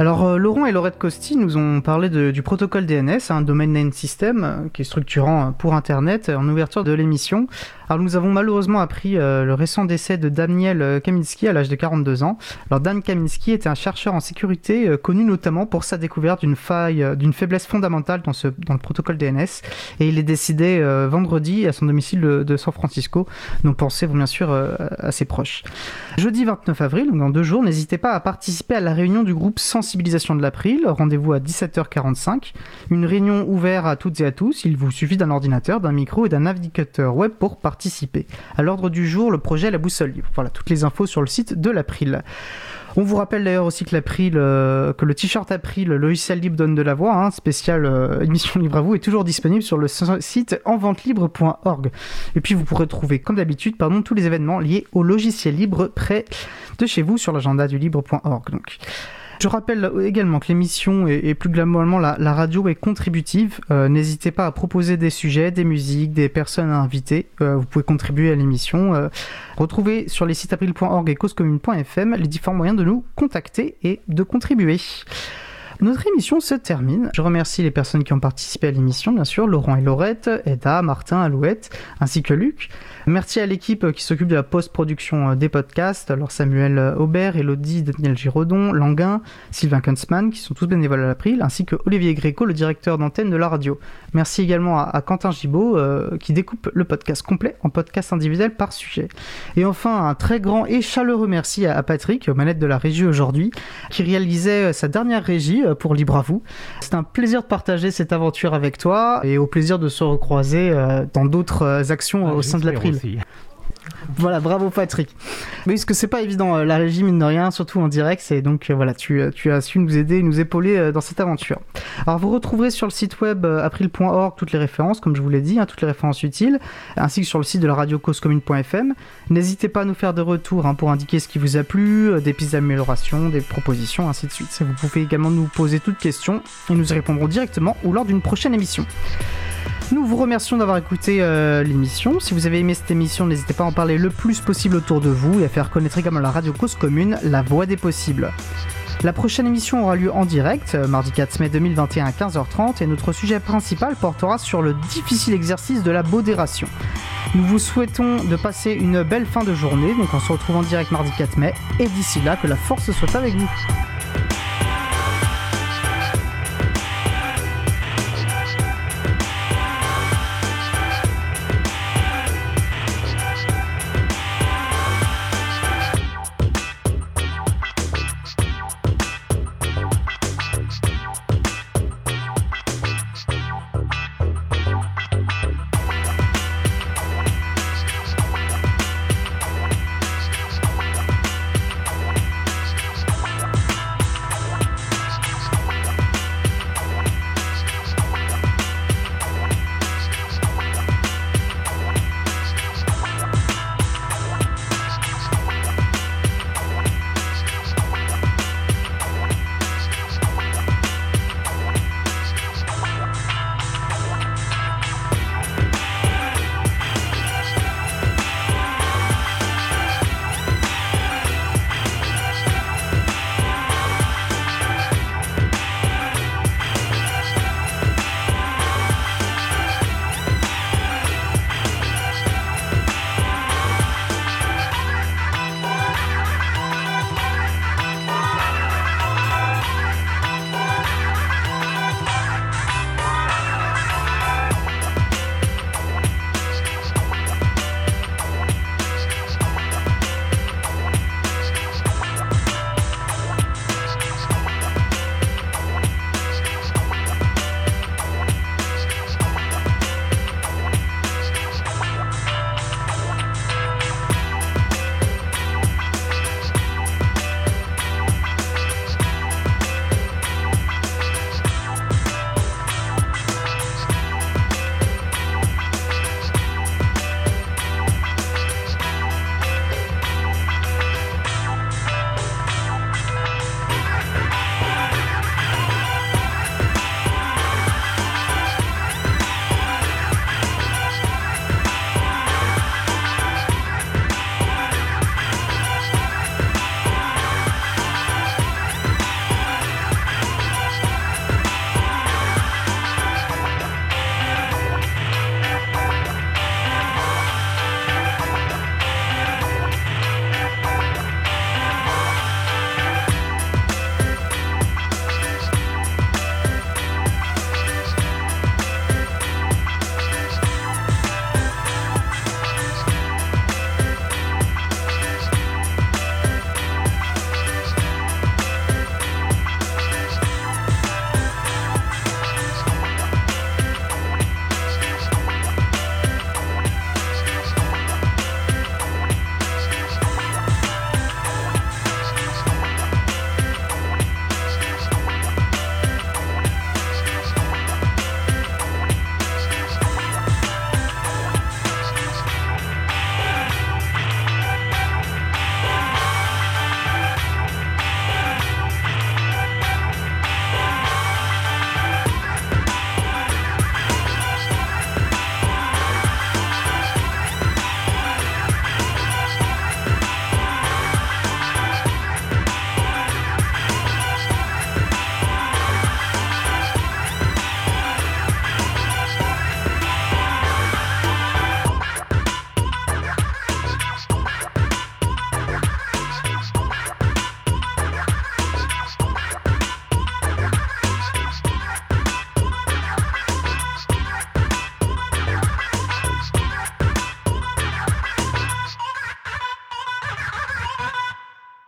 Alors euh, Laurent et Laurette Costi nous ont parlé du protocole DNS, un Domain Name System, euh, qui est structurant euh, pour Internet, en ouverture de l'émission. Alors nous avons malheureusement appris le récent décès de Daniel Kaminski à l'âge de 42 ans. Alors Dan Kaminski était un chercheur en sécurité connu notamment pour sa découverte d'une faille, d'une faiblesse fondamentale dans, ce, dans le protocole DNS, et il est décédé vendredi à son domicile de, San Francisco. Nos pensées vont bien sûr à ses proches. Jeudi 29 avril, donc dans deux jours, n'hésitez pas à participer à la réunion du groupe sensibilisation de l'April. Rendez-vous à 17h45. Une réunion ouverte à toutes et à tous. Il vous suffit d'un ordinateur, d'un micro et d'un navigateur web pour participer. À l'ordre du jour, le projet La Boussole Libre. Voilà, toutes les infos sur le site de l'April. On vous rappelle d'ailleurs aussi que l'April, euh, que le t-shirt April, le logiciel libre donne de la voix, hein, spécial euh, émission libre à vous, est toujours disponible sur le site enventelibre.org. Et puis vous pourrez trouver, comme d'habitude, pardon, tous les événements liés au logiciel libre près de chez vous sur l'agenda du libre.org. Je rappelle également que l'émission et, plus globalement la, radio est contributive. Euh, n'hésitez pas à proposer des sujets, des musiques, des personnes à inviter. Euh, vous pouvez contribuer à l'émission. Euh, retrouvez sur les sites april.org et causecommune.fm les différents moyens de nous contacter et de contribuer. Notre émission se termine. Je remercie les personnes qui ont participé à l'émission, bien sûr, Laurent et Laurette, Eda, Martin, Alouette, ainsi que Luc. Merci à l'équipe qui s'occupe de la post-production des podcasts, alors Samuel Aubert, Elodie, Daniel Giraudon, Languin, Sylvain Kunzmann, qui sont tous bénévoles à l'April, ainsi que Olivier Gréco, le directeur d'antenne de la radio. Merci également à, Quentin Gibaud, euh, qui découpe le podcast complet en podcast individuel par sujet. Et enfin, un très grand et chaleureux merci à, Patrick, aux manettes de la régie aujourd'hui, qui réalisait sa dernière régie euh, pour Libre à vous. C'est un plaisir de partager cette aventure avec toi et au plaisir de se recroiser euh, dans d'autres actions ah, au sein de l'April. Voilà, bravo Patrick. Mais parce que c'est pas évident, euh, la régie mine de rien, surtout en direct, c'est donc euh, voilà, tu, euh, tu, as su nous aider, nous épauler dans cette aventure. Alors vous retrouverez sur le site web april.org toutes les références, comme je vous l'ai dit, hein, toutes les références utiles, ainsi que sur le site de la radio causecommune.fm. N'hésitez pas à nous faire des retours hein, pour indiquer ce qui vous a plu, des pistes d'amélioration, des propositions, ainsi de suite. Vous pouvez également nous poser toutes questions et nous y répondrons directement ou lors d'une prochaine émission. Nous vous remercions d'avoir écouté euh, l'émission. Si vous avez aimé cette émission, n'hésitez pas à en parler le plus possible autour de vous et à faire connaître également la radio cause commune, la voix des possibles. La prochaine émission aura lieu en direct, euh, mardi 4 mai 2021 à 15h30, et notre sujet principal portera sur le difficile exercice de la modération. Nous vous souhaitons de passer une belle fin de journée, donc on se retrouve en direct mardi 4 mai, et d'ici là, que la force soit avec vous.